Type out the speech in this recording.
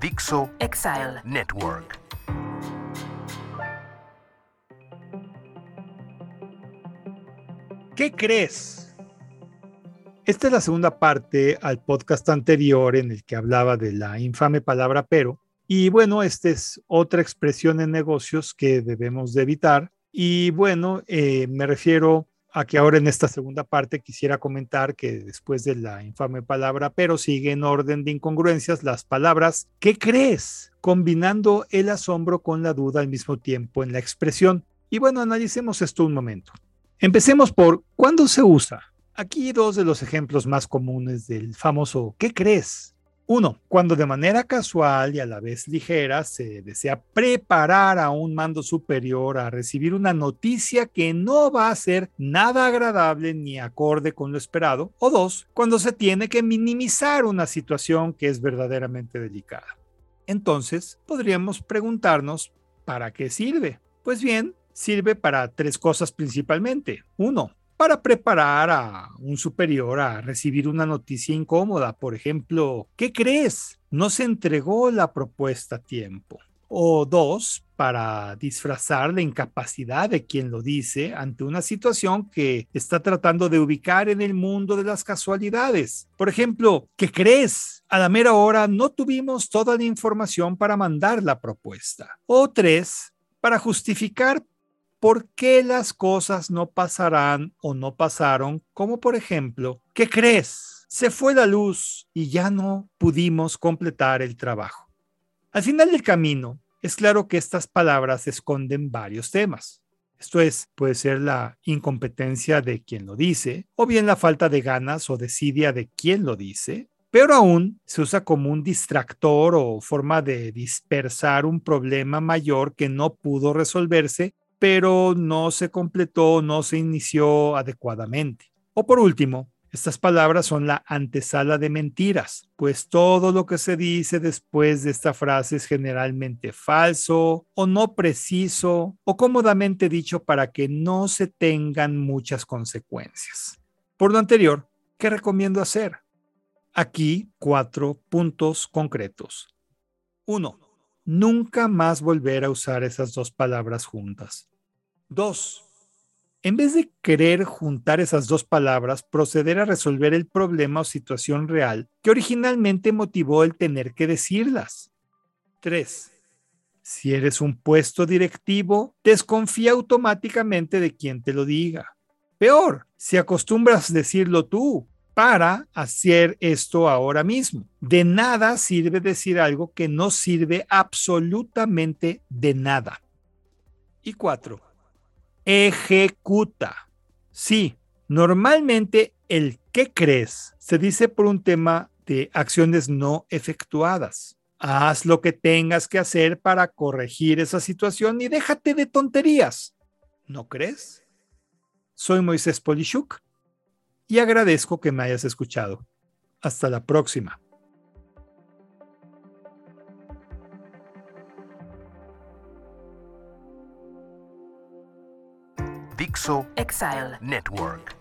Dixo Exile Network. ¿Qué crees? Esta es la segunda parte al podcast anterior en el que hablaba de la infame palabra pero. Y bueno, esta es otra expresión en negocios que debemos de evitar. Y bueno, eh, me refiero a que ahora en esta segunda parte quisiera comentar que después de la infame palabra pero sigue en orden de incongruencias las palabras ¿qué crees? combinando el asombro con la duda al mismo tiempo en la expresión. Y bueno, analicemos esto un momento. Empecemos por ¿cuándo se usa? Aquí dos de los ejemplos más comunes del famoso ¿qué crees? Uno, cuando de manera casual y a la vez ligera se desea preparar a un mando superior a recibir una noticia que no va a ser nada agradable ni acorde con lo esperado. O dos, cuando se tiene que minimizar una situación que es verdaderamente delicada. Entonces, podríamos preguntarnos, ¿para qué sirve? Pues bien, sirve para tres cosas principalmente. Uno, para preparar a un superior a recibir una noticia incómoda. Por ejemplo, ¿qué crees? No se entregó la propuesta a tiempo. O dos, para disfrazar la incapacidad de quien lo dice ante una situación que está tratando de ubicar en el mundo de las casualidades. Por ejemplo, ¿qué crees? A la mera hora no tuvimos toda la información para mandar la propuesta. O tres, para justificar por qué las cosas no pasarán o no pasaron, como por ejemplo, ¿qué crees? Se fue la luz y ya no pudimos completar el trabajo. Al final del camino, es claro que estas palabras esconden varios temas. Esto es, puede ser la incompetencia de quien lo dice, o bien la falta de ganas o desidia de quien lo dice. Peor aún, se usa como un distractor o forma de dispersar un problema mayor que no pudo resolverse pero no se completó, no se inició adecuadamente. O por último, estas palabras son la antesala de mentiras, pues todo lo que se dice después de esta frase es generalmente falso o no preciso o cómodamente dicho para que no se tengan muchas consecuencias. Por lo anterior, ¿qué recomiendo hacer? Aquí cuatro puntos concretos. Uno, nunca más volver a usar esas dos palabras juntas. Dos, en vez de querer juntar esas dos palabras, proceder a resolver el problema o situación real que originalmente motivó el tener que decirlas. Tres, si eres un puesto directivo, desconfía automáticamente de quien te lo diga. Peor, si acostumbras decirlo tú, para hacer esto ahora mismo. De nada sirve decir algo que no sirve absolutamente de nada. Y cuatro, ejecuta. Sí, normalmente el ¿qué crees? se dice por un tema de acciones no efectuadas. Haz lo que tengas que hacer para corregir esa situación y déjate de tonterías. ¿No crees? Soy Moisés Polishuk y agradezco que me hayas escuchado. Hasta la próxima. Dixo Exile Network.